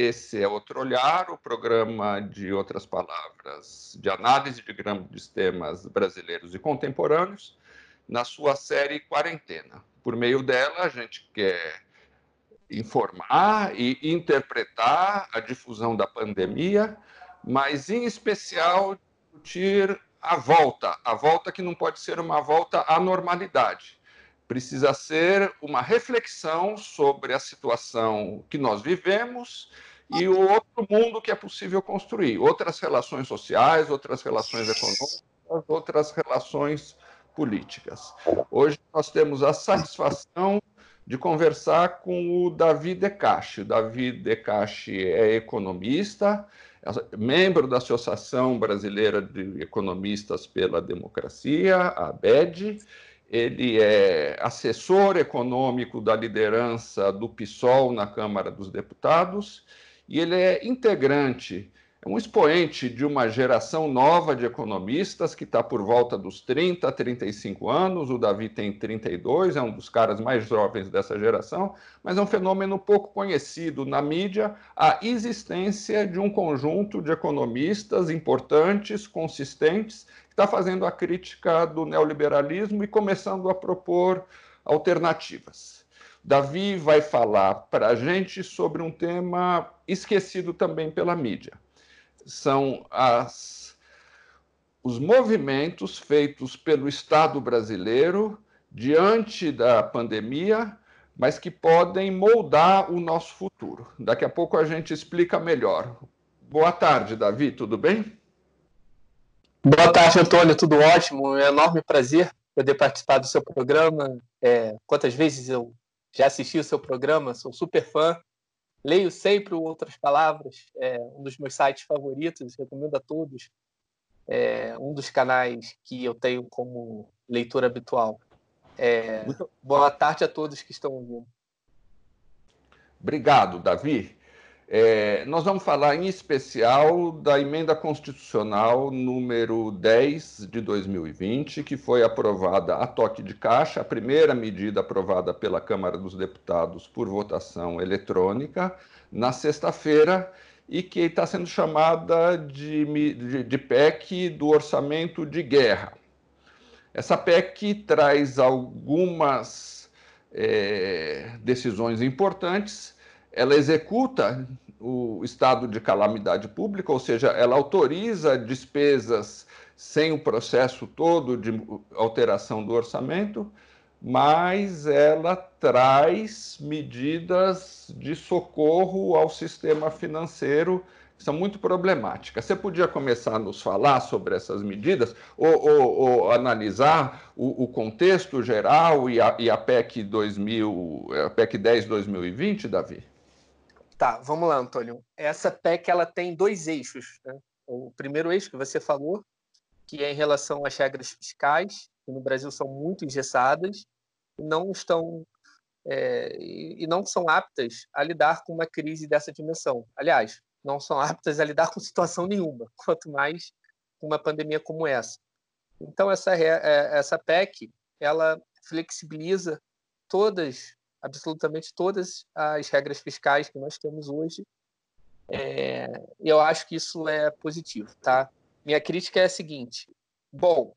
esse é Outro Olhar, o programa de outras palavras, de análise de grandes temas brasileiros e contemporâneos, na sua série Quarentena. Por meio dela, a gente quer informar e interpretar a difusão da pandemia, mas em especial discutir a volta, a volta que não pode ser uma volta à normalidade. Precisa ser uma reflexão sobre a situação que nós vivemos e o outro mundo que é possível construir, outras relações sociais, outras relações econômicas, outras relações políticas. Hoje nós temos a satisfação de conversar com o Davi Decache. O Davi Decache é economista, membro da Associação Brasileira de Economistas pela Democracia, a ABED. Ele é assessor econômico da liderança do PSOL na Câmara dos Deputados e ele é integrante é um expoente de uma geração nova de economistas que está por volta dos 30, 35 anos. O Davi tem 32, é um dos caras mais jovens dessa geração, mas é um fenômeno pouco conhecido na mídia a existência de um conjunto de economistas importantes, consistentes, que está fazendo a crítica do neoliberalismo e começando a propor alternativas. Davi vai falar para a gente sobre um tema esquecido também pela mídia são as, os movimentos feitos pelo Estado brasileiro diante da pandemia, mas que podem moldar o nosso futuro. Daqui a pouco a gente explica melhor. Boa tarde, Davi, tudo bem? Boa tarde, Antônio, tudo ótimo. É um enorme prazer poder participar do seu programa. É, quantas vezes eu já assisti o seu programa, sou super fã. Leio sempre Outras Palavras, é um dos meus sites favoritos, recomendo a todos. É um dos canais que eu tenho como leitura habitual. É, boa tarde a todos que estão ouvindo. Obrigado, Davi. É, nós vamos falar em especial da emenda constitucional número 10 de 2020, que foi aprovada a toque de caixa, a primeira medida aprovada pela Câmara dos Deputados por votação eletrônica, na sexta-feira, e que está sendo chamada de, de, de PEC do orçamento de guerra. Essa PEC traz algumas é, decisões importantes ela executa o estado de calamidade pública, ou seja, ela autoriza despesas sem o processo todo de alteração do orçamento, mas ela traz medidas de socorro ao sistema financeiro que são muito problemáticas. Você podia começar a nos falar sobre essas medidas ou, ou, ou analisar o, o, contexto geral e a, e a PEC 2000, a PEC 10 2020, Davi? Tá, vamos lá, Antônio. Essa PEC ela tem dois eixos. Né? O primeiro eixo que você falou, que é em relação às regras fiscais, que no Brasil são muito engessadas não estão é, e não são aptas a lidar com uma crise dessa dimensão. Aliás, não são aptas a lidar com situação nenhuma, quanto mais uma pandemia como essa. Então essa é, essa PEC ela flexibiliza todas absolutamente todas as regras fiscais que nós temos hoje. É, eu acho que isso é positivo, tá? Minha crítica é a seguinte: bom,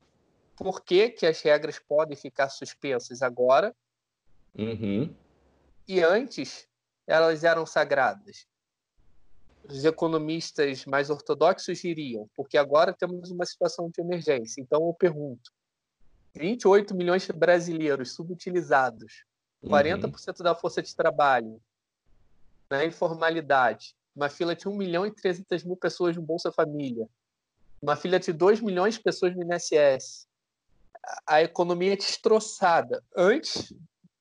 por que, que as regras podem ficar suspensas agora uhum. e antes elas eram sagradas? Os economistas mais ortodoxos diriam, porque agora temos uma situação de emergência. Então eu pergunto: 28 milhões de brasileiros subutilizados 40% uhum. da força de trabalho na informalidade, uma fila de 1 milhão e 300 mil pessoas no Bolsa Família, uma fila de 2 milhões de pessoas no INSS, a economia destroçada antes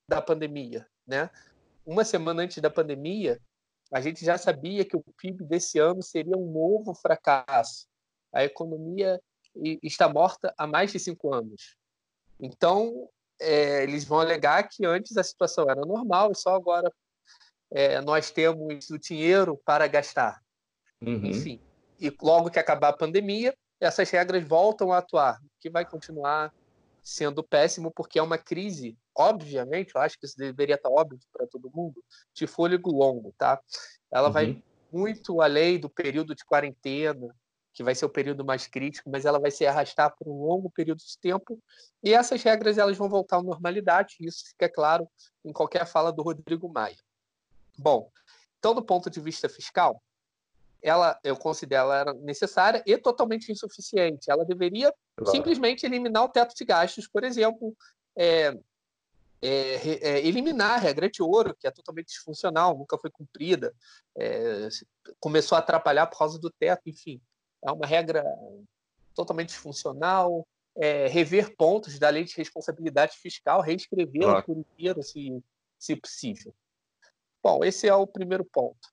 da pandemia, né? Uma semana antes da pandemia, a gente já sabia que o PIB desse ano seria um novo fracasso. A economia está morta há mais de cinco anos. Então, é, eles vão alegar que antes a situação era normal e só agora é, nós temos o dinheiro para gastar. Uhum. Enfim, e logo que acabar a pandemia, essas regras voltam a atuar, que vai continuar sendo péssimo, porque é uma crise, obviamente, eu acho que isso deveria estar óbvio para todo mundo, de fôlego longo, tá? Ela uhum. vai muito além do período de quarentena, que vai ser o período mais crítico, mas ela vai se arrastar por um longo período de tempo. E essas regras elas vão voltar à normalidade, isso fica claro em qualquer fala do Rodrigo Maia. Bom, então do ponto de vista fiscal, ela eu considero ela necessária e totalmente insuficiente. Ela deveria claro. simplesmente eliminar o teto de gastos, por exemplo, é, é, é, eliminar a regra de ouro, que é totalmente disfuncional, nunca foi cumprida, é, começou a atrapalhar por causa do teto, enfim. É uma regra totalmente disfuncional, é, rever pontos da lei de responsabilidade fiscal, reescrevê-la claro. por inteiro, se, se possível. Bom, esse é o primeiro ponto.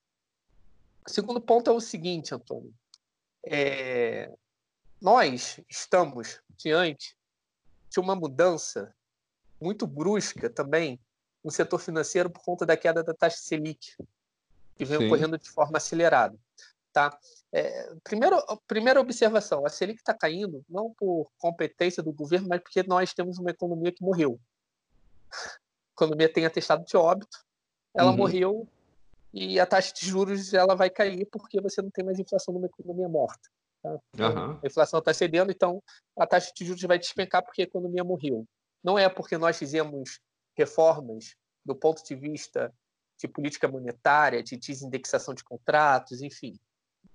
O segundo ponto é o seguinte, Antônio. É, nós estamos diante de uma mudança muito brusca também no setor financeiro por conta da queda da taxa Selic, que vem Sim. ocorrendo de forma acelerada. Tá? É, primeiro, primeira observação: a Selic está caindo não por competência do governo, mas porque nós temos uma economia que morreu. A economia tem atestado de óbito, ela uhum. morreu e a taxa de juros ela vai cair porque você não tem mais inflação numa economia morta. Tá? Então, A inflação está cedendo, então a taxa de juros vai despencar porque a economia morreu. Não é porque nós fizemos reformas do ponto de vista de política monetária, de desindexação de contratos, enfim,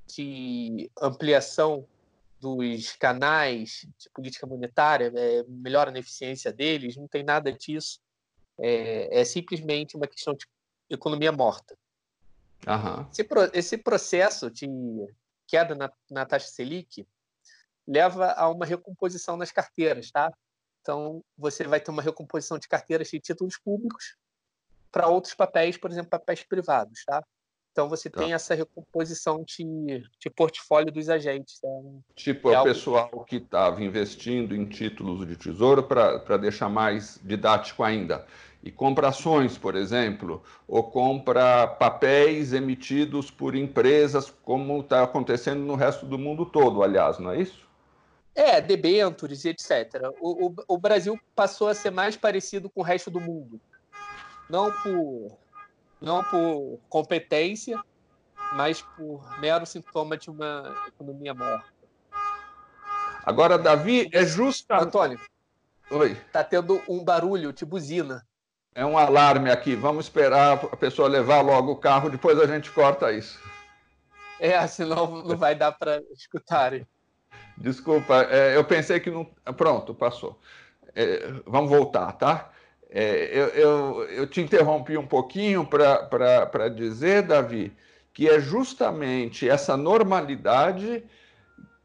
de ampliação dos canais de política monetária, é, melhora a eficiência deles, não tem nada disso. É, é simplesmente uma questão de economia morta. Uhum. Esse, esse, processo de queda na, na, taxa Selic leva a uma recomposição nas carteiras, tá? Então, você vai ter uma recomposição de carteiras de títulos públicos para outros papéis, por exemplo, papéis privados, tá? Então você tá. tem essa recomposição de, de portfólio dos agentes. Né? Tipo, é, é o pessoal que estava investindo em títulos de tesouro para deixar mais didático ainda. E compra ações, por exemplo, ou compra papéis emitidos por empresas, como está acontecendo no resto do mundo todo, aliás, não é isso? É, debentures e etc. O, o, o Brasil passou a ser mais parecido com o resto do mundo. Não por não por competência, mas por mero sintoma de uma economia morta. Agora, Davi, é justo. Antônio. Oi. Tá tendo um barulho de buzina. É um alarme aqui. Vamos esperar a pessoa levar logo o carro, depois a gente corta isso. É, senão não vai dar para escutarem. Desculpa, é, eu pensei que não. Pronto, passou. É, vamos voltar, tá? É, eu, eu, eu, te interrompi um pouquinho para dizer, Davi, que é justamente essa normalidade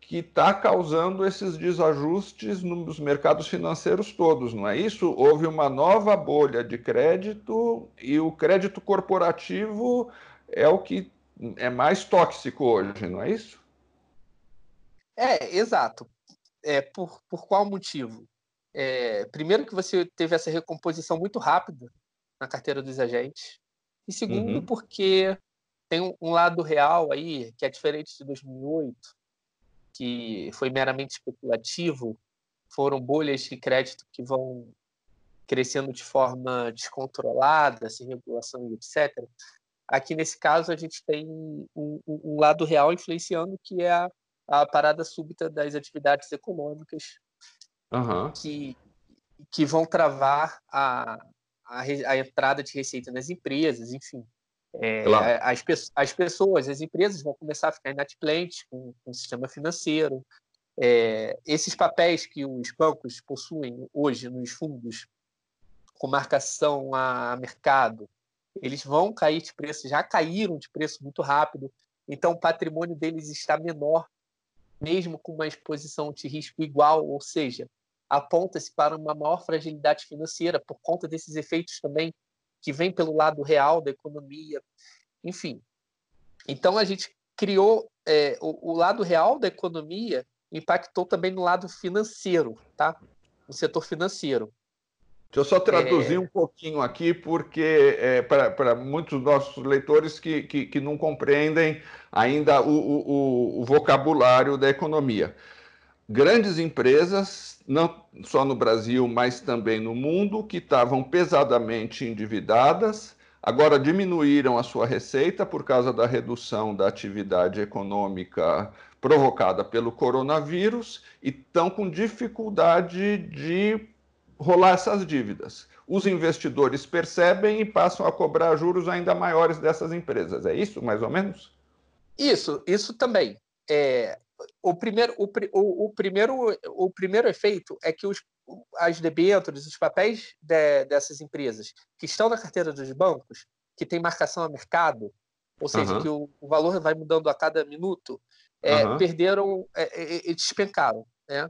que está causando esses desajustes nos mercados financeiros todos, não é isso? Houve uma nova bolha de crédito e o crédito corporativo é o que é mais tóxico hoje, não é isso? É, exato. É, por, por qual motivo? É, primeiro que você teve essa recomposição muito rápida na carteira dos agentes, e segundo uhum. porque tem um, lado real aí que é diferente de 2008, que foi meramente especulativo, foram bolhas de crédito que vão crescendo de forma descontrolada, sem regulação e etc. Aqui, nesse caso, a gente tem um, um lado real influenciando, que é a, a parada súbita das atividades econômicas uhum. que, que vão travar a, a, a, entrada de receita nas empresas, enfim. É, claro. as, as pessoas, as empresas vão começar a ficar inadimplentes com, com o sistema financeiro. É, esses papéis que os bancos possuem hoje nos fundos com marcação a mercado, eles vão cair de preço, já caíram de preço muito rápido, então o patrimônio deles está menor, mesmo com uma exposição de risco igual, ou seja, aponta-se para uma maior fragilidade financeira por conta desses efeitos também que vêm pelo lado real da economia, enfim. Então a gente criou é, o, o, lado real da economia impactou também no lado financeiro, tá? No setor financeiro. Deixa eu só traduzir é... um pouquinho aqui, porque é, para muitos nossos leitores que, que, que não compreendem ainda o, o, o vocabulário da economia grandes empresas, não só no Brasil, mas também no mundo, que estavam pesadamente endividadas, agora diminuíram a sua receita por causa da redução da atividade econômica provocada pelo coronavírus e estão com dificuldade de rolar essas dívidas. Os investidores percebem e passam a cobrar juros ainda maiores dessas empresas. É isso, mais ou menos? Isso, isso também. É, o, primeiro, o, o, o, primeiro, o primeiro efeito é que os, as debêntures, os papéis de, dessas empresas que estão na carteira dos bancos, que tem marcação a mercado, ou seja, uhum. que o, o, valor vai mudando a cada minuto, é, uhum. perderam, é, é, despencaram, né?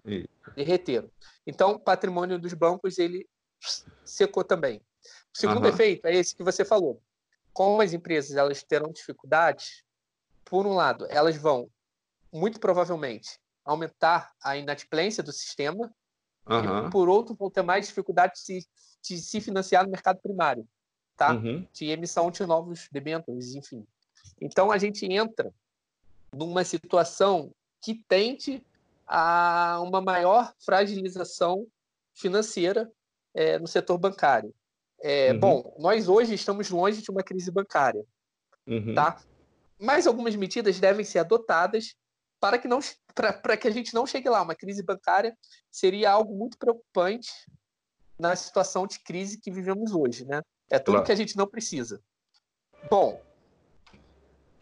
derreteram. Então, o patrimônio dos bancos ele secou também. O segundo uhum. efeito é esse que você falou. Como as empresas elas terão dificuldades, por um lado, elas vão muito provavelmente aumentar a inadimplência do sistema uhum. e, por outro, vão ter mais dificuldade de se, de se financiar no mercado primário, tá? Uhum. De emissão de novos debêntures, enfim. Então, a gente entra numa situação que tende a uma maior fragilização financeira é, no setor bancário. É, uhum. Bom, nós hoje estamos longe de uma crise bancária, uhum. tá? Mas algumas medidas devem ser adotadas para que não para que a gente não chegue lá. Uma crise bancária seria algo muito preocupante na situação de crise que vivemos hoje, né? É tudo claro. que a gente não precisa. Bom,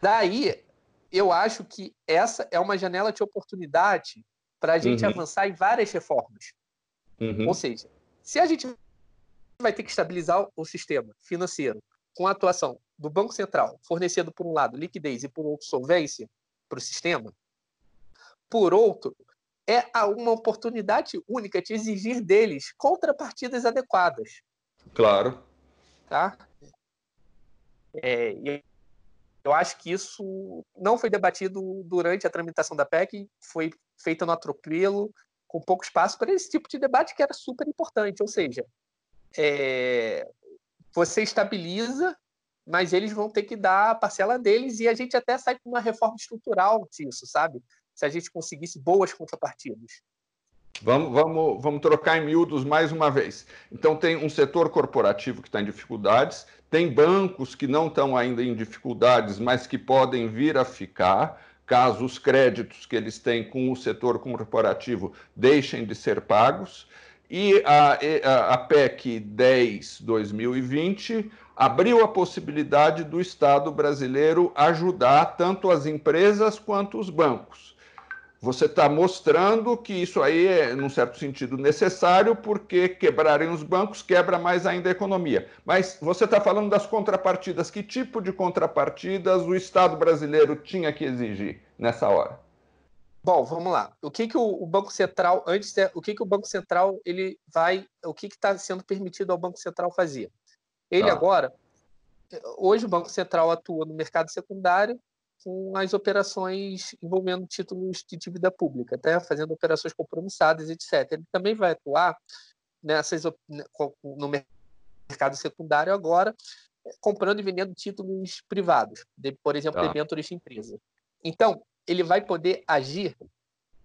daí eu acho que essa é uma janela de oportunidade para a gente uhum. avançar em várias reformas. Uhum. Ou seja, se a gente vai ter que estabilizar o sistema financeiro com a atuação do Banco Central, fornecendo, por um lado, liquidez e, por outro, solvência para o sistema, por outro, é uma oportunidade única de exigir deles contrapartidas adequadas. Claro. Tá? É, eu acho que isso não foi debatido durante a tramitação da PEC, foi feita no atropelo, com pouco espaço para esse tipo de debate que era super importante. Ou seja, é, você estabiliza, mas eles vão ter que dar a parcela deles e a gente até sai com uma reforma estrutural disso, sabe? Se a gente conseguisse boas contrapartidas. Vamos, vamos, vamos trocar em miúdos mais uma vez. Então, tem um setor corporativo que está em dificuldades, tem bancos que não estão ainda em dificuldades, mas que podem vir a ficar, caso os créditos que eles têm com o setor corporativo deixem de ser pagos. E a, a PEC 10-2020 abriu a possibilidade do Estado brasileiro ajudar tanto as empresas quanto os bancos você está mostrando que isso aí é, num certo sentido, necessário, porque quebrarem os bancos quebra mais ainda a economia. Mas você está falando das contrapartidas. Que tipo de contrapartidas o Estado brasileiro tinha que exigir nessa hora? Bom, vamos lá. O que, que o, Banco Central, antes, o que, que o Banco Central ele vai, o que está sendo permitido ao Banco Central fazer? Ele ah. agora, hoje o Banco Central atua no mercado secundário com as operações envolvendo títulos de dívida pública, até fazendo operações compromissadas, etc. Ele também vai atuar nessas né, no mercado secundário agora, eh, comprando e vendendo títulos privados, de, por exemplo, tá. debêntures de empresa. Então, ele vai poder agir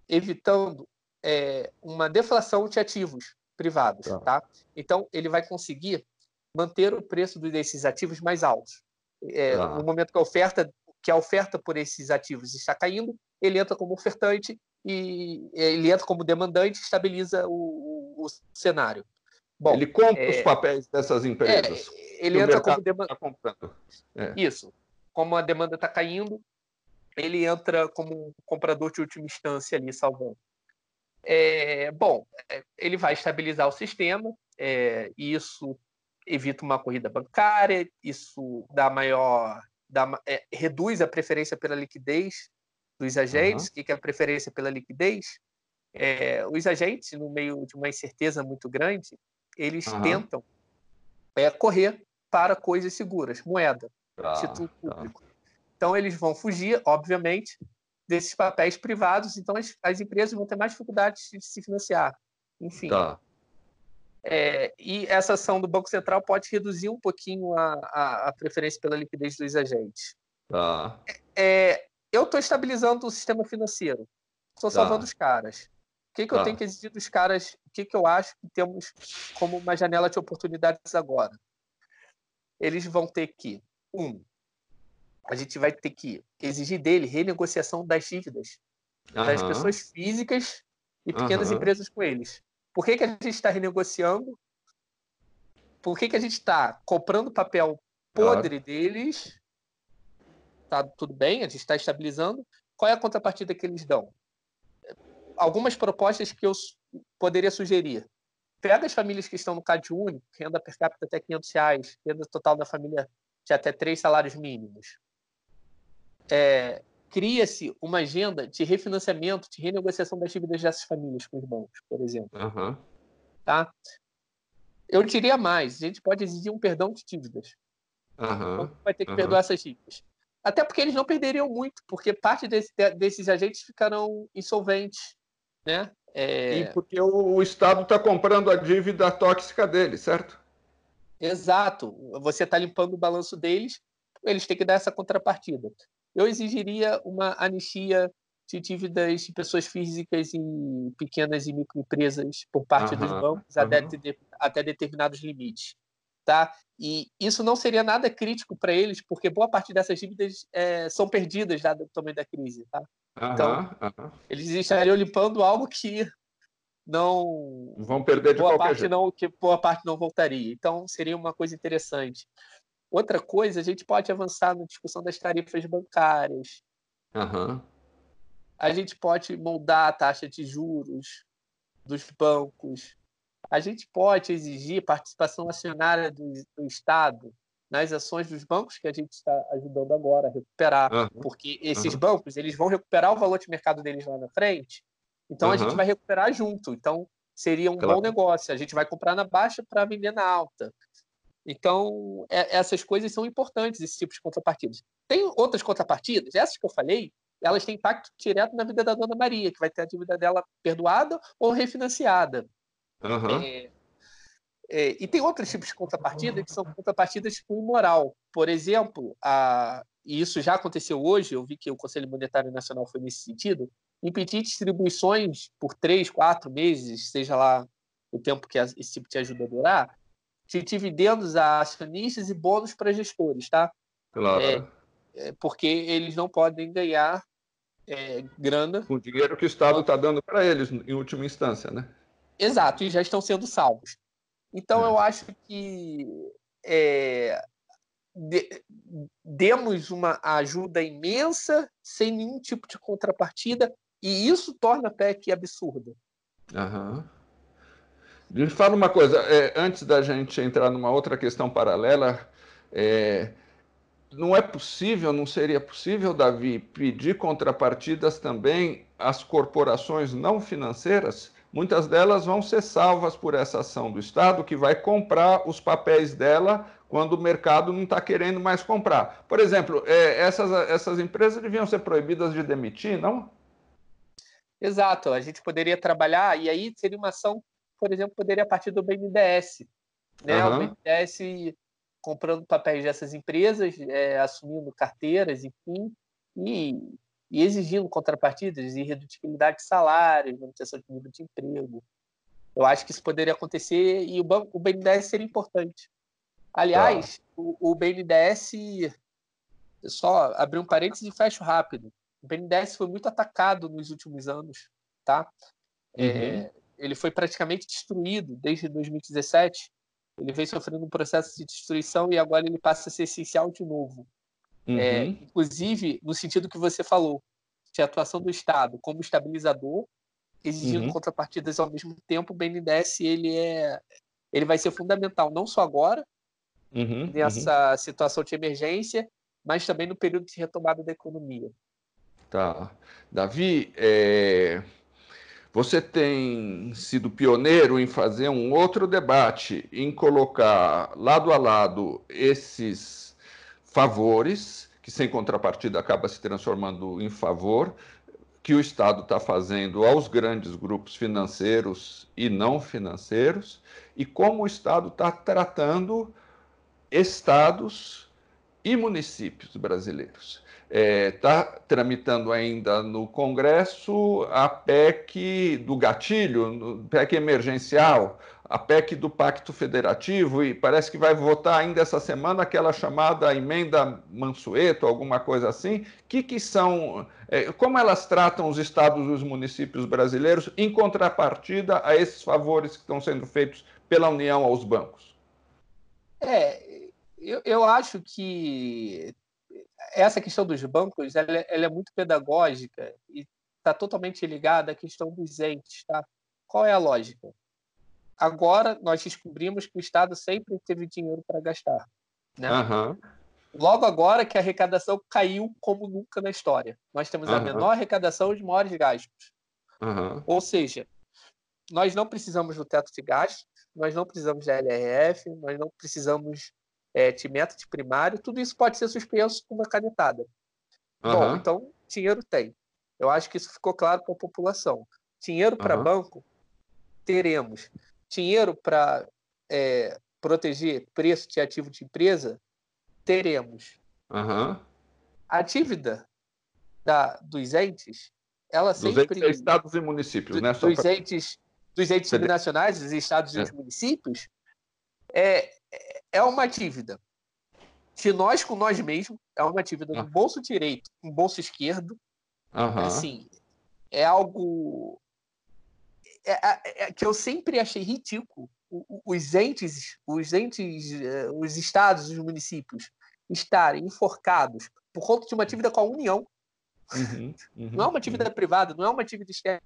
evitando é, uma deflação de ativos privados, tá. tá? Então, ele vai conseguir manter o preço desses ativos mais altos. É, tá. No momento que a oferta que a oferta por esses ativos está caindo, ele entra como ofertante e ele entra como demandante, estabiliza o, o, cenário. Bom, ele compra é, os papéis dessas empresas. É, ele entra como demandante. Tá é. Isso. Como a demanda está caindo, ele entra como um comprador de última instância ali, salvando. É, bom, é, ele vai estabilizar o sistema, é, isso evita uma corrida bancária, isso dá maior dá, é, reduz a preferência pela liquidez dos agentes. Uhum. O que é a preferência pela liquidez? É, os agentes, no meio de uma incerteza muito grande, eles uhum. tentam é, correr para coisas seguras, moeda, ah, título tá. público. Então, eles vão fugir, obviamente, desses papéis privados, então as, as empresas vão ter mais dificuldade de se financiar. Enfim. Tá. É, e essa ação do Banco Central pode reduzir um pouquinho a, a, a preferência pela liquidez dos agentes. Tá. É, eu estou estabilizando o sistema financeiro. Estou tá. salvando os caras. O que, que tá. eu tenho que exigir dos caras? O que, que eu acho que temos como uma janela de oportunidades agora? eles vão ter que, um, a gente vai ter que exigir dele renegociação das dívidas das pessoas físicas e pequenas empresas com eles. Por que, que a gente está renegociando? Por que, que a gente está comprando papel podre claro. deles? Tá tudo bem, a gente está estabilizando. Qual é a contrapartida que eles dão? Algumas propostas que eu poderia sugerir. Pega as famílias que estão no CAD único, renda per capita até 500 reais, renda total da família de até três salários mínimos. É, Cria-se uma agenda de refinanciamento, de renegociação das dívidas dessas famílias com os bancos, por exemplo. Uhum. Tá? Eu diria mais, a gente pode exigir um perdão de dívidas. Uhum. vai ter que uhum. perdoar essas dívidas. Até porque eles não perderiam muito, porque parte desse, desses agentes ficarão insolventes. Né? É... E porque o, o Estado está comprando a dívida tóxica deles, certo? Exato. Você está limpando o balanço deles, eles têm que dar essa contrapartida. Eu exigiria uma anistia de dívidas de pessoas físicas e pequenas e microempresas por parte uhum, dos bancos uhum. até, até determinados limites. Tá? E isso não seria nada crítico para eles, porque boa parte dessas dívidas é, são perdidas dado o tamanho da crise. Tá? Então, eles estariam limpando algo que não vão perder de boa qualquer parte jeito. não que boa parte não voltaria. Então seria uma coisa interessante. Outra coisa, a gente pode avançar na discussão das tarifas bancárias. Uhum. A gente pode moldar a taxa de juros dos bancos. A gente pode exigir participação acionária do, do Estado nas ações dos bancos que a gente está ajudando agora a recuperar, uhum. porque esses uhum. bancos eles vão recuperar o valor de mercado deles lá na frente, então a gente vai recuperar junto. Então seria um claro. bom negócio. A gente vai comprar na baixa para vender na alta. Então é, essas coisas são importantes, esse tipo de contrapartidas. Tem outras contrapartidas, essas que eu falei, elas têm impacto direto na vida da Dona Maria, que vai ter a dívida dela perdoada ou refinanciada. É, é, e tem outros tipos de contrapartida que são contrapartidas tipo imoral. Por exemplo, a, e isso já aconteceu hoje, eu vi que o Conselho Monetário Nacional foi nesse sentido, impedir distribuições por três, quatro meses, seja lá o tempo que esse tipo de ajuda durar, de dividendos a acionistas e bônus para gestores, tá? Claro. É, é, porque eles não podem ganhar é, grana. Com o dinheiro que o Estado está dando para eles, em última instância, né? Exato, e já estão sendo salvos. Então, é. eu acho que é, de, demos uma ajuda imensa, sem nenhum tipo de contrapartida, e isso torna a PEC absurda. Aham. Me fala uma coisa, é, antes da gente entrar numa outra questão paralela, é, não é possível, não seria possível, Davi, pedir contrapartidas também às corporações não financeiras? muitas delas vão ser salvas por essa ação do Estado, que vai comprar os papéis dela quando o mercado não está querendo mais comprar. Por exemplo, é, essas, essas empresas deviam ser proibidas de demitir, não? Exato, a gente poderia trabalhar, e aí seria uma ação, por exemplo, poderia partir do BNDES. Né? Uhum. O BNDES comprando papéis dessas empresas, é, assumindo carteiras, enfim, e e exigindo contrapartidas e redutibilidade de salários, manutenção de nível de emprego. Eu acho que isso poderia acontecer e o, banco, o BNDES seria importante. Aliás, tá. o, o, BNDES, só abrir um parênteses e fecho rápido. O BNDES foi muito atacado nos últimos anos, tá? É, uhum. É, ele foi praticamente destruído desde 2017. Ele vem sofrendo um processo de destruição e agora ele passa a ser essencial de novo. É, uhum. É, inclusive no sentido que você falou, de atuação do Estado como estabilizador, exigindo uhum. contrapartidas ao mesmo tempo, o BNDES ele é, ele vai ser fundamental não só agora uhum. nessa uhum. situação de emergência, mas também no período de retomada da economia. Tá, Davi, é... Você tem sido pioneiro em fazer um outro debate, em colocar lado a lado esses favores, que sem contrapartida acaba se transformando em favor, que o Estado está fazendo aos grandes grupos financeiros e não financeiros, e como o Estado está tratando estados e municípios brasileiros. Está é, tá tramitando ainda no Congresso a PEC do gatilho, PEC emergencial, a PEC do Pacto Federativo e parece que vai votar ainda essa semana aquela chamada emenda Mansueto, alguma coisa assim. Que que são, é, como elas tratam os estados e os municípios brasileiros em contrapartida a esses favores que estão sendo feitos pela União aos bancos? É, eu, eu acho que essa questão dos bancos ela, é, ela é muito pedagógica e está totalmente ligada à questão dos entes, tá? Qual é a lógica? Agora nós descobrimos que o Estado sempre teve dinheiro para gastar. Né? Uhum. Logo agora que a arrecadação caiu como nunca na história. Nós temos uhum. a menor arrecadação e os maiores gastos. Uhum. Ou seja, nós não precisamos do teto de gastos, nós não precisamos da LRF, nós não precisamos é, de método primário, tudo isso pode ser suspenso com uma canetada. Bom, então, dinheiro tem. Eu acho que isso ficou claro para a população. Dinheiro para banco, teremos dinheiro para é, proteger preço de ativo de empresa? Teremos. Uhum. A dívida da, dos entes, ela dos sempre. Entes, estados e municípios, do, né? Dos, pra... entes, dos entes subnacionais, dos estados e dos é. municípios, é, é uma dívida de nós com nós mesmos, é uma dívida do bolso direito com bolso esquerdo. Uhum. Assim, é algo é, é, é, que eu sempre achei ridículo os entes, os entes, eh, os estados, os municípios estarem enforcados por conta de uma dívida com a União. Uhum, uhum, não é uma dívida uhum. privada, não é uma dívida externa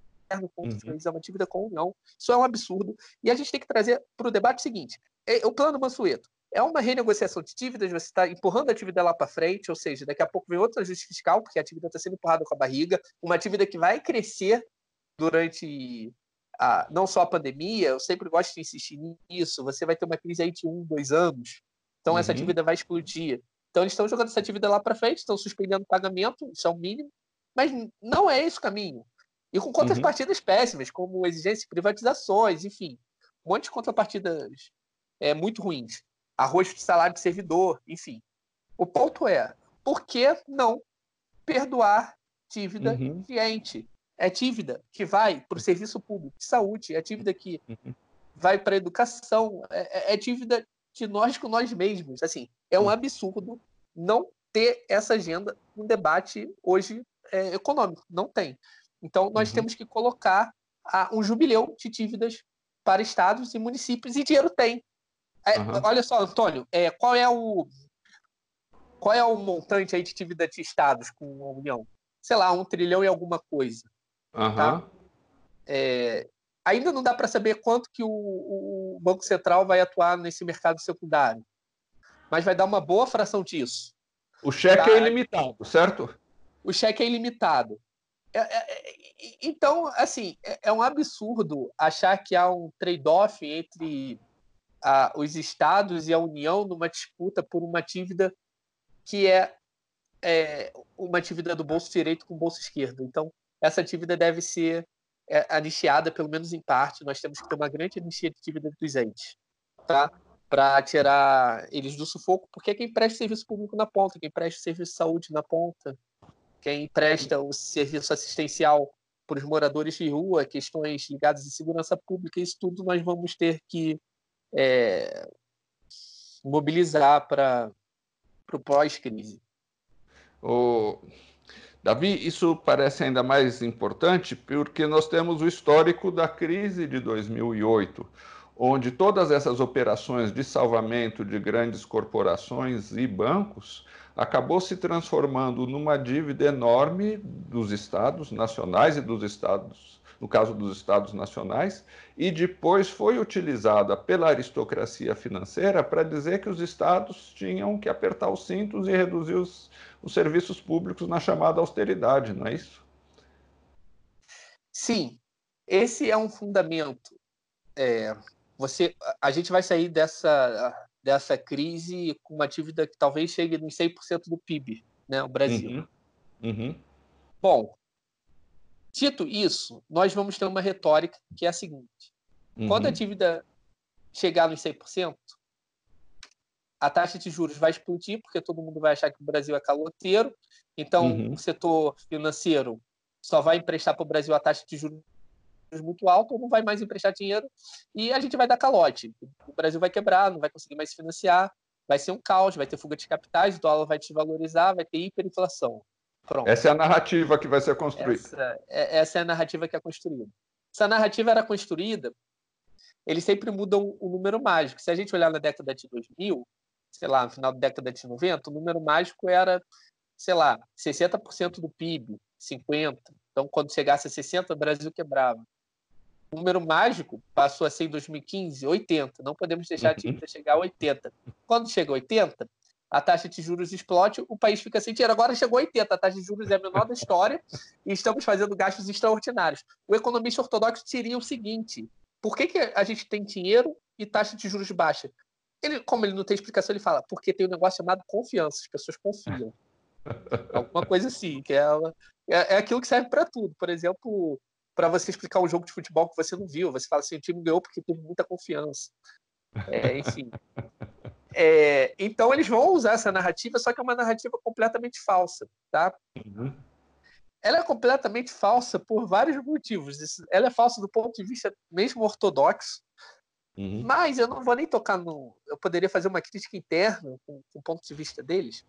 contra uhum. é uma dívida com a União. Isso é um absurdo. E a gente tem que trazer para o debate o seguinte: é, o plano Mansueto é uma renegociação de dívidas, você está empurrando a dívida lá para frente, ou seja, daqui a pouco vem outro ajuste fiscal, porque a dívida está sendo empurrada com a barriga, uma dívida que vai crescer durante a, não só a pandemia, eu sempre gosto de insistir nisso, você vai ter uma crise aí de um, dois anos, então uhum. essa dívida vai explodir. Então eles estão jogando essa dívida lá para frente, estão suspendendo o pagamento, isso é o mínimo, mas não é esse o caminho. E com contrapartidas uhum. péssimas, como exigência de privatizações, enfim, um monte de contrapartidas é, muito ruins. Arroz de salário de servidor, enfim. O ponto é, por que não perdoar dívida uhum. cliente? É dívida que vai para o serviço público de saúde, é dívida que uhum. vai para a educação, é, é, é, dívida de nós com nós mesmos. Assim, é um uhum. absurdo não ter essa agenda no debate hoje é, econômico. Não tem. Então, nós uhum. temos que colocar ah, um jubileu de dívidas para estados e municípios, e dinheiro tem. É, uhum. Olha só, Antônio, é, qual é o qual é o montante aí de dívida de estados com a União? Sei lá, um trilhão e alguma coisa. Uhum. Tá? É, ainda não dá para saber quanto que o, o, Banco Central vai atuar nesse mercado secundário, mas vai dar uma boa fração disso. O cheque tá? é ilimitado, certo? O cheque é ilimitado. É, é, é então, assim, é, é, um absurdo achar que há um trade-off entre a, os estados e a União numa disputa por uma dívida que é, é uma dívida do bolso direito com o bolso esquerdo. Então, essa dívida deve ser é, anistiada, pelo menos em parte. Nós temos que ter uma grande anistia de dívida dos entes, tá? para tirar eles do sufoco, porque é quem presta serviço público na ponta, quem presta serviço de saúde na ponta, quem presta o serviço assistencial para os moradores de rua, questões ligadas à segurança pública, isso tudo nós vamos ter que é, mobilizar para o pós-crise. O... Davi, isso parece ainda mais importante porque nós temos o histórico da crise de 2008, onde todas essas operações de salvamento de grandes corporações e bancos acabou se transformando numa dívida enorme dos estados nacionais e dos estados, no caso dos estados nacionais, e depois foi utilizada pela aristocracia financeira para dizer que os estados tinham que apertar os cintos e reduzir os, os serviços públicos na chamada austeridade, não é isso? Sim, esse é um fundamento. É, você, a gente vai sair dessa, dessa crise com uma dívida que talvez chegue nos 100% do PIB, né, o Brasil. Uhum. Uhum. Bom, dito isso, nós vamos ter uma retórica que é a seguinte: uhum. quando a dívida chegar nos 100%, a taxa de juros vai explodir, porque todo mundo vai achar que o Brasil é caloteiro. Então, uhum. o setor financeiro só vai emprestar para o Brasil a taxa de juros muito alto, não vai mais emprestar dinheiro e a gente vai dar calote. O Brasil vai quebrar, não vai conseguir mais se financiar, vai ser um caos, vai ter fuga de capitais, o dólar vai desvalorizar, vai ter hiperinflação. Pronto. Essa é a narrativa que vai ser construída. Essa, é, essa é a narrativa que é construída. Essa narrativa era construída, eles sempre mudam o número mágico. Se a gente olhar na década de 2000, sei lá, no final da década de 90, o número mágico era, sei lá, 60% do PIB, 50%. Então, quando chegasse a 60%, o Brasil quebrava. O número mágico passou a ser em 2015, 80. Não podemos deixar a uhum. chegar a 80. Quando chega a 80, a taxa de juros explode, o país fica sem dinheiro. Agora chegou a 80, a taxa de juros é a menor da história e estamos fazendo gastos extraordinários. O economista ortodoxo diria o seguinte: por que, que a gente tem dinheiro e taxa de juros baixa? Ele, como ele não tem explicação, ele fala, porque tem um negócio chamado confiança, as pessoas confiam. Alguma coisa assim, que é, é, é aquilo que serve para tudo. Por exemplo, para você explicar um jogo de futebol que você não viu, você fala assim, o time ganhou porque teve muita confiança. É, enfim. É, então eles vão usar essa narrativa, só que é uma narrativa completamente falsa, tá? Uhum. Ela é completamente falsa por vários motivos. Ela é falsa do ponto de vista mesmo ortodoxo, uhum. mas eu não vou nem tocar no. Eu poderia fazer uma crítica interna com, com o ponto de vista deles.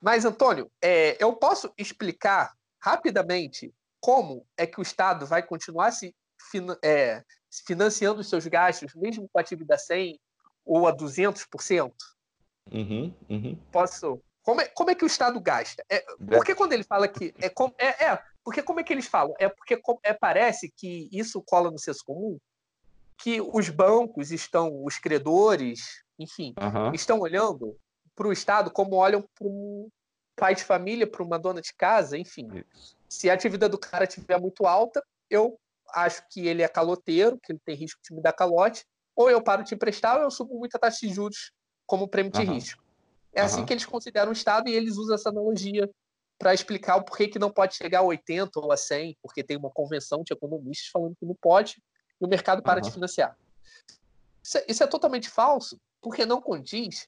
Mas, Antônio, é, eu posso explicar rapidamente como é que o Estado vai continuar se, é, financiando os seus gastos, mesmo com a atividade 100 ou a 200%? Uhum, uhum. Posso? Como é, como é que o Estado gasta? É, porque quando ele fala que. É, é, é, porque como é que eles falam? É porque é, parece que isso cola no senso comum, que os bancos estão, os credores, enfim, uhum. estão olhando para o Estado como olham para um pai de família, para uma dona de casa, enfim. Isso. Se a atividade do cara estiver muito alta, eu acho que ele é caloteiro, que ele tem risco de me dar calote, ou eu paro de emprestar ou eu subo muita taxa de juros como prêmio de uhum. risco. É uhum. assim que eles consideram o Estado e eles usam essa analogia para explicar o porquê que não pode chegar a 80 ou a 100, porque tem uma convenção de economistas falando que não pode e o mercado para uhum. de financiar. Isso é, isso é totalmente falso, porque não condiz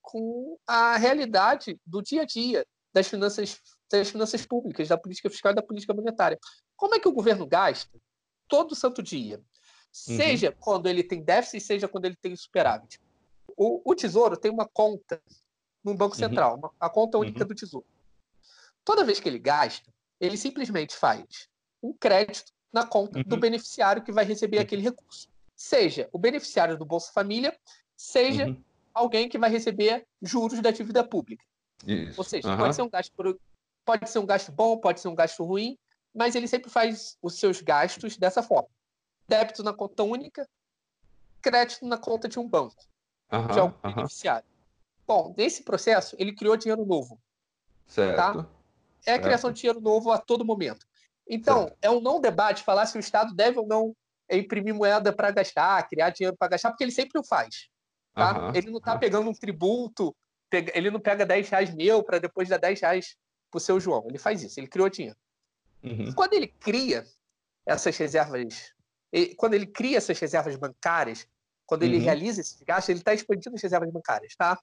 com a realidade do dia a dia das finanças, das finanças públicas, da política fiscal e da política monetária. Como é que o governo gasta todo santo dia? Seja uhum. quando ele tem déficit, seja quando ele tem superávit. O, o Tesouro tem uma conta no Banco uhum. Central, uma, a conta única uhum. do Tesouro. Toda vez que ele gasta, ele simplesmente faz um crédito na conta do uhum. beneficiário que vai receber uhum. aquele recurso. Seja o beneficiário do Bolsa Família, seja uhum. alguém que vai receber juros da dívida pública. Isso. Ou seja, uhum. pode ser um gasto por, pode ser um gasto bom, pode ser um gasto ruim, mas ele sempre faz os seus gastos dessa forma débito na conta única, crédito na conta de um banco, uhum, de algum uhum. beneficiário. Bom, nesse processo, ele criou dinheiro novo. Certo. Tá? É a criação de dinheiro novo a todo momento. Então, certo. é um não debate falar se o Estado deve ou não imprimir moeda para gastar, criar dinheiro para gastar, porque ele sempre o faz. Tá? Uhum, ele não está pegando um tributo, ele não pega 10 reais meu para depois dar 10 reais para o seu João. Ele faz isso, ele criou dinheiro. Uhum. Quando ele cria essas reservas quando ele cria essas reservas bancárias, quando ele uhum. realiza esses gastos, ele está expandindo as reservas bancárias, tá?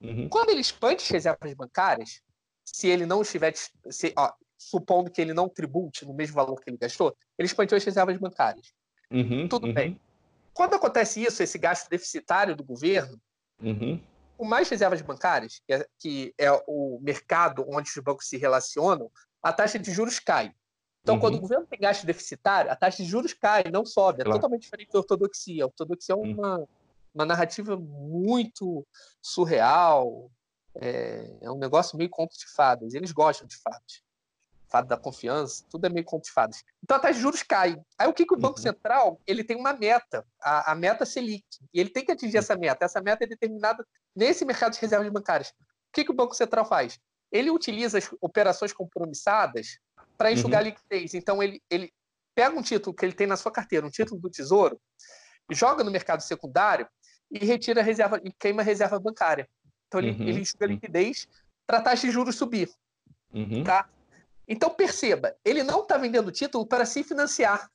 Uhum. Quando ele expande as reservas bancárias, se ele não estiver, se, ó, supondo que ele não tribute no mesmo valor que ele gastou, ele expandiu as reservas bancárias. Uhum, Tudo uhum. bem. Quando acontece isso, esse gasto deficitário do governo, uhum. com mais reservas bancárias, que é, que é, o mercado onde os bancos se relacionam, a taxa de juros cai. Então, uhum. quando o governo tem gasto deficitário, a taxa de juros cai, não sobe. É claro. totalmente diferente da ortodoxia. A ortodoxia é uhum. uma, uhum. uma narrativa muito surreal, é, é, um negócio meio conto de fadas. Eles gostam de fadas. Fada da confiança, tudo é meio conto de fadas. Então, a taxa de juros cai. Aí, o que, que o Banco uhum. Central ele tem uma meta, a, a meta Selic. E ele tem que atingir essa meta. Essa meta é determinada nesse mercado de reservas bancárias. O que, que o Banco Central faz? Ele utiliza as operações compromissadas para enxugar uhum. liquidez. Então, ele, ele pega um título que ele tem na sua carteira, um título do Tesouro, joga no mercado secundário e retira a reserva e queima a reserva bancária. Então, ele, uhum. ele enxuga a liquidez para a taxa de juros subir. Uhum. Tá? Então, perceba, ele não está vendendo título para se financiar.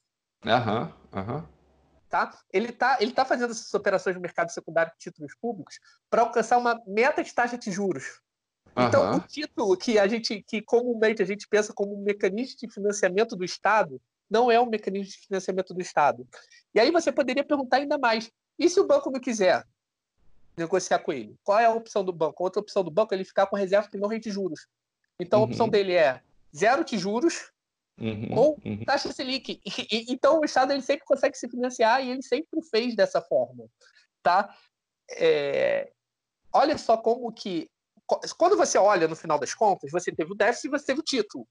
Aham, aham. Tá? Ele está ele tá fazendo essas operações no mercado secundário de títulos públicos para alcançar uma meta de taxa de juros. Então, uhum. o título que a gente, que comumente a gente pensa como um mecanismo de financiamento do Estado, não é um mecanismo de financiamento do Estado. E aí você poderia perguntar ainda mais: e se o banco não quiser negociar com ele? Qual é a opção do banco? Outra opção do banco é ele ficar com reserva que não rende juros. Então a opção uhum. dele é zero de juros uhum. ou uhum. taxa Selic. E, e, então o Estado ele sempre consegue se financiar e ele sempre fez dessa forma. Tá? É... Olha só como que. Quando você olha no final das contas, você teve o déficit e você teve o título.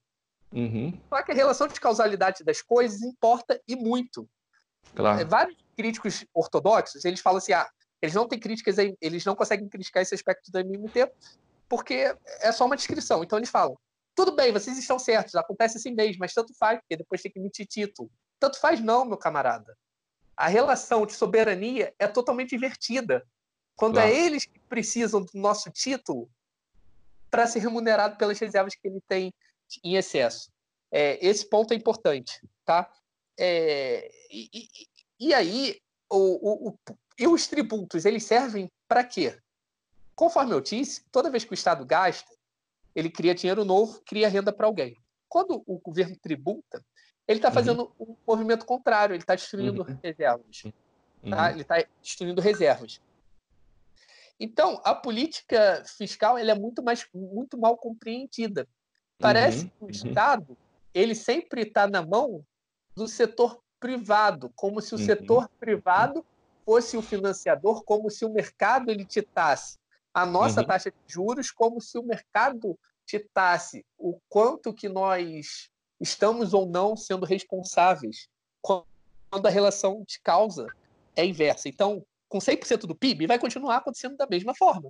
Uhum. Só que a relação de causalidade das coisas importa e muito. Claro. É, vários críticos ortodoxos eles falam assim: ah, eles não têm críticas, eles não conseguem criticar esse aspecto da MMT porque é só uma descrição. Então eles falam: tudo bem, vocês estão certos, acontece assim mesmo, mas tanto faz, porque depois tem que emitir título. Tanto faz, não, meu camarada. A relação de soberania é totalmente invertida. Quando é claro. é eles que precisam do nosso título para ser remunerado pelas reservas que ele tem em excesso. É, esse ponto é importante, tá? É, e, e, e, aí, o, o, o, e os tributos, eles servem para quê? Conforme eu disse, toda vez que o Estado gasta, ele cria dinheiro novo, cria renda para alguém. Quando o governo tributa, ele está uhum. fazendo uhum. um movimento contrário, ele está destruindo uhum. reservas. Uhum. Tá? Ele está destruindo reservas. Então, a política fiscal ela é muito, mais, muito mal compreendida. Parece uhum, que o uhum. Estado ele sempre está na mão do setor privado, como se o uhum. setor privado fosse o financiador, como se o mercado ele ditasse a nossa uhum. taxa de juros, como se o mercado ditasse o quanto que nós estamos ou não sendo responsáveis quando a relação de causa é inversa. Então, com 100% do PIB, vai continuar acontecendo da mesma forma.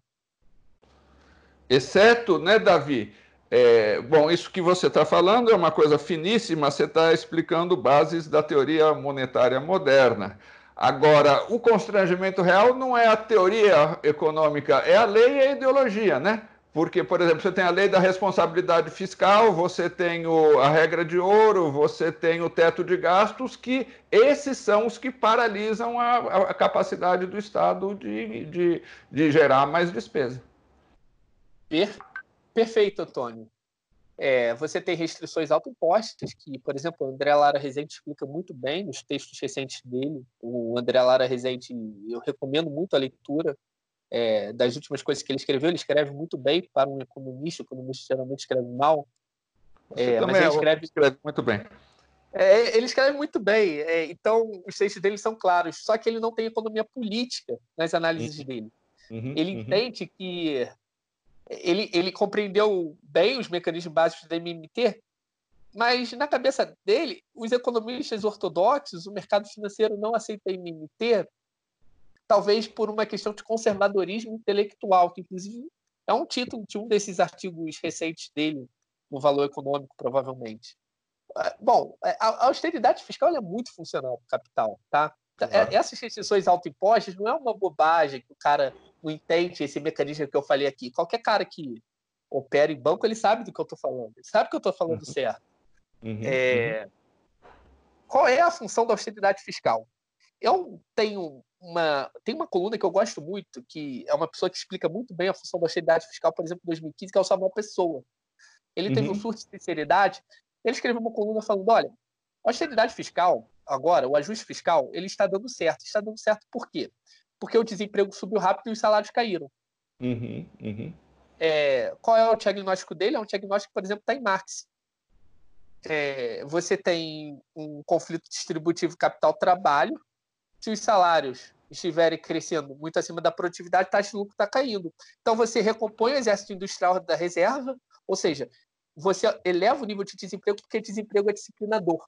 Exceto, né, Davi, é, bom, isso que você está falando é uma coisa finíssima, você está explicando bases da teoria monetária moderna. Agora, o constrangimento real não é a teoria econômica, é a lei e a ideologia, né? Porque, por exemplo, você tem a lei da responsabilidade fiscal, você tem o, a regra de ouro, você tem o teto de gastos, que esses são os que paralisam a, a capacidade do Estado de, de, de gerar mais despesa. Perfeito, Antônio. É, você tem restrições autoimpostas, que, por exemplo, o André Lara Rezende explica muito bem nos textos recentes dele. O André Lara Rezende, eu recomendo muito a leitura é, das últimas coisas que ele escreveu. Ele escreve muito bem para um economista, o economista geralmente escreve mal. É, mas ele escreve... escreve... muito bem. É, ele escreve muito bem, é, então os textos dele são claros, só que ele não tem economia política nas análises uhum. dele. Uhum, ele uhum. entende que ele, ele compreendeu bem os mecanismos básicos da MMT, mas na cabeça dele, os economistas ortodoxos, o mercado financeiro não aceita a MMT, talvez por uma questão de conservadorismo intelectual, que inclusive é um título de um desses artigos recentes dele, no Valor Econômico, provavelmente. Ah, bom, é, a austeridade fiscal é muito funcional para o capital, tá? É, essas restrições autoimpostas não é uma bobagem que o cara não entende esse mecanismo que eu falei aqui. Qualquer cara que opera em banco, ele sabe do que eu estou falando. Ele sabe que eu estou falando uhum. certo. Uhum, é... uhum. Qual é a função da austeridade fiscal? Eu tenho uma, tem uma coluna que eu gosto muito, que é uma pessoa que explica muito bem a função da austeridade fiscal, por exemplo, em 2015, que é o Samuel Pessoa. Ele teve um uhum. surto de sinceridade. Ele escreveu uma coluna falando: olha, a austeridade fiscal, agora, o ajuste fiscal, ele está dando certo. Está dando certo por quê? Porque o desemprego subiu rápido e os salários caíram. Uhum, uhum. É, qual é o diagnóstico dele? É um diagnóstico, por exemplo, está em Marx. É, você tem um conflito distributivo capital-trabalho. Se os salários estiverem crescendo muito acima da produtividade, a taxa de lucro está caindo. Então, você recompõe o exército industrial da reserva, ou seja, você eleva o nível de desemprego porque desemprego é disciplinador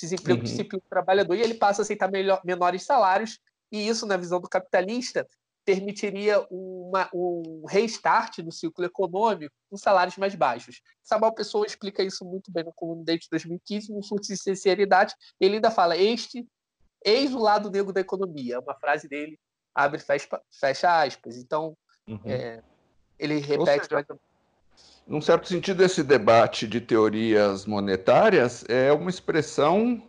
desemprego uhum. disciplina do trabalhador, e ele passa a aceitar melhor, menores salários, e isso, na visão do capitalista, permitiria uma, um restart do ciclo econômico com salários mais baixos. Samuel Pessoa explica isso muito bem no coluna desde 2015, no surto de sinceridade, ele ainda fala, este, eis o lado negro da economia, é uma frase dele, abre fecha, fecha aspas. Então, uhum. é, ele repete seja, num certo sentido, esse debate de teorias monetárias é uma expressão,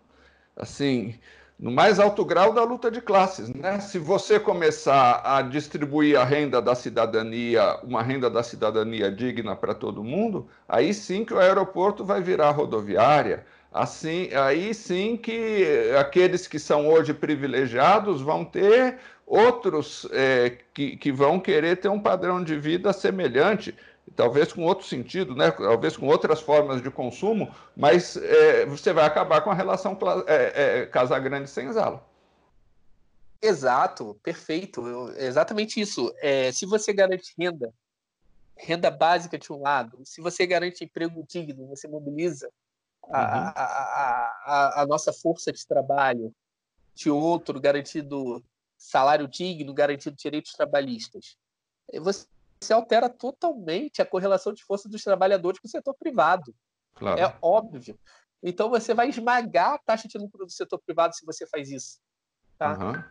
assim, no mais alto grau da luta de classes. Né? Se você começar a distribuir a renda da cidadania, uma renda da cidadania digna para todo mundo, aí sim que o aeroporto vai virar rodoviária, assim, aí sim que aqueles que são hoje privilegiados vão ter outros é, que, que vão querer ter um padrão de vida semelhante, talvez com outro sentido, né? talvez com outras formas de consumo, mas é, você vai acabar com a relação é, é, Casa Grande sem Zala. Exato, perfeito, exatamente isso. É, se você garante renda, renda básica de um lado, se você garante emprego digno, você mobiliza a, uhum. a, a, a, nossa força de trabalho, de outro, garantido salário digno, garantido direitos trabalhistas. Você, você altera totalmente a correlação de força dos trabalhadores com o setor privado. Claro. É óbvio. Então você vai esmagar a taxa de lucro do setor privado se você faz isso. Tá? Uhum.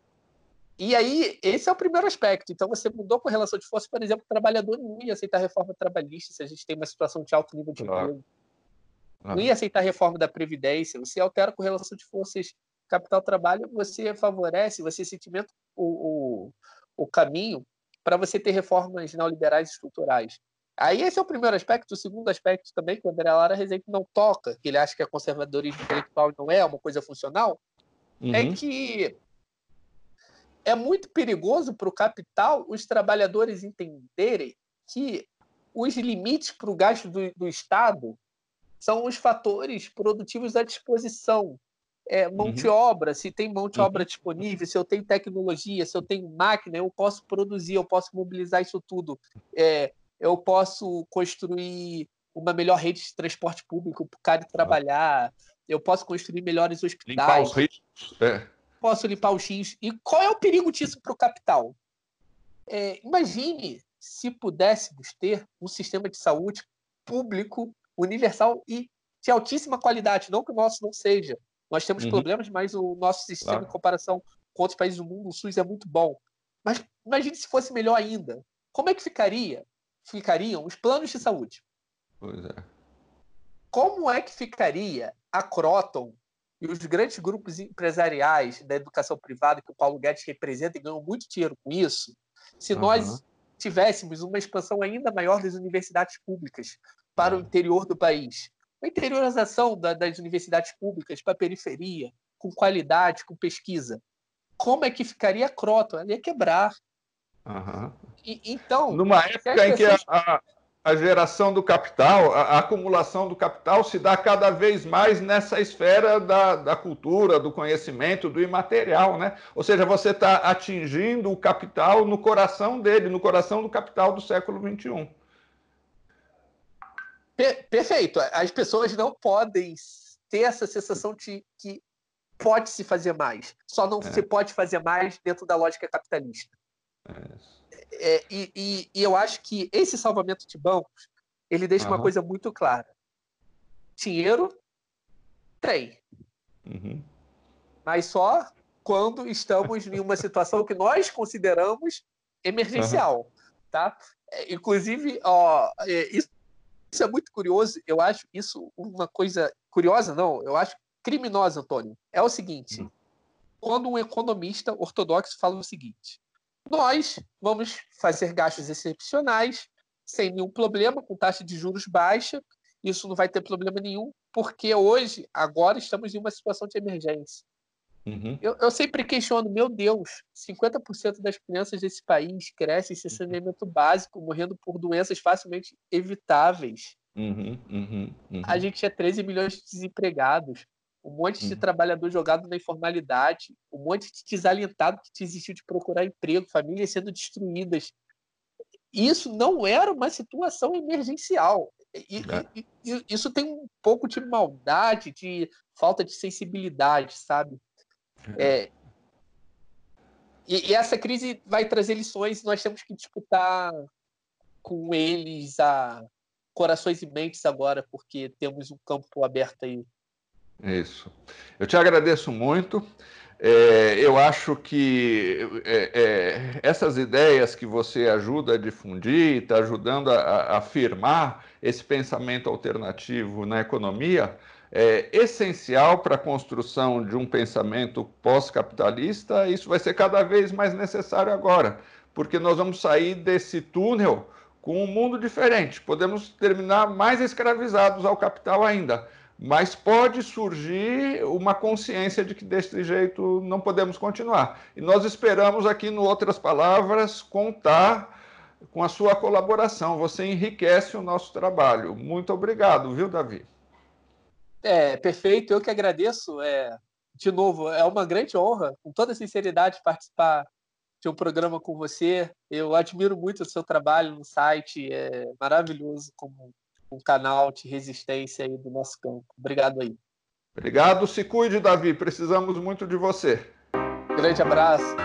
E aí, esse é o primeiro aspecto. Então, você mudou a correlação de força, por exemplo, o trabalhador não ia aceitar a reforma trabalhista se a gente tem uma situação de alto nível de claro. emprego. Não ia aceitar a reforma da Previdência. Você altera a correlação de forças capital-trabalho, você favorece, você sentimenta o, o, o caminho para você ter reformas neoliberais estruturais. Aí esse é o primeiro aspecto. O segundo aspecto também, que o André Lara Rezende não toca, que ele acha que a conservadorismo intelectual não é uma coisa funcional, é uhum. é que é muito perigoso para o capital os trabalhadores entenderem que os limites para o gasto do, do Estado são os fatores produtivos à disposição. É, mão uhum. de obra, se tem mão de obra uhum. disponível, se eu tenho tecnologia, se eu tenho máquina, eu posso produzir, eu posso mobilizar isso tudo. É, eu posso construir uma melhor rede de transporte público para o cara trabalhar, eu posso construir melhores hospitais. Limpar os rios. É. Posso limpar os rios. E qual é o perigo disso para o capital? É, imagine se pudéssemos ter um sistema de saúde público universal e de altíssima qualidade. Não que o nosso não seja. Nós temos uhum. problemas, mas o nosso sistema, claro. em comparação com outros países do mundo, o SUS é muito bom. Mas imagine se fosse melhor ainda. Como é que ficaria? Ficariam os planos de saúde? Pois é. Como é que ficaria a Croton e os grandes grupos empresariais da educação privada que o Paulo Guedes representa e ganham muito dinheiro com isso, se uhum. nós tivéssemos uma expansão ainda maior das universidades públicas, para o interior do país. A interiorização da, das universidades públicas para a periferia, com qualidade, com pesquisa. Como é que ficaria a Croton? Ela ia quebrar. Uhum. E, então, Numa época em que a, a, a, geração do capital, a, a, acumulação do capital se dá cada vez mais nessa esfera da, da cultura, do conhecimento, do imaterial, né? Ou seja, você está atingindo o capital no coração dele, no coração do capital do século XXI. Per perfeito. As pessoas não podem ter essa sensação de que pode se fazer mais. Só não é. se pode fazer mais dentro da lógica capitalista. É. É, e, e, e, eu acho que esse salvamento de bancos ele deixa uhum. uma coisa muito clara. Dinheiro tem. Uhum. Mas só quando estamos em uma situação que nós consideramos emergencial. Uhum. Tá? É, inclusive, ó, é, isso isso é muito curioso. Eu acho isso uma coisa curiosa, não. Eu acho criminosa, Antônio. É o seguinte: hum. quando um economista ortodoxo fala o seguinte, nós vamos fazer gastos excepcionais sem nenhum problema, com taxa de juros baixa. Isso não vai ter problema nenhum, porque hoje, agora, estamos em uma situação de emergência. Uhum. Eu, eu, sempre questiono, meu Deus, 50% das crianças desse país crescem sem uhum. saneamento básico, morrendo por doenças facilmente evitáveis. Uhum, uhum, uhum. A gente tinha 13 milhões de desempregados, um monte de uhum. trabalhador jogado na informalidade, um monte de desalentado que desistiu de procurar emprego, famílias sendo destruídas. Isso não era uma situação emergencial. E, é. e, e, isso tem um pouco de maldade, de falta de sensibilidade, sabe? É, e, e, essa crise vai trazer lições, nós temos que disputar com eles a corações e mentes agora, porque temos um campo aberto aí. Isso. Eu te agradeço muito. É, eu acho que é, é, essas ideias que você ajuda a difundir, está ajudando a, a afirmar esse pensamento alternativo na economia, é essencial para a construção de um pensamento pós-capitalista, isso vai ser cada vez mais necessário agora, porque nós vamos sair desse túnel com um mundo diferente. Podemos terminar mais escravizados ao capital ainda, mas pode surgir uma consciência de que desse jeito não podemos continuar. E nós esperamos aqui, no Outras Palavras, contar com a sua colaboração. Você enriquece o nosso trabalho. Muito obrigado, viu, Davi? É, perfeito. Eu que agradeço. É, de novo, é uma grande honra, com toda sinceridade, participar de um programa com você. Eu admiro muito o seu trabalho no site, é maravilhoso como um canal de resistência aí do nosso campo. Obrigado aí. Obrigado, se cuide, Davi. Precisamos muito de você. Grande abraço.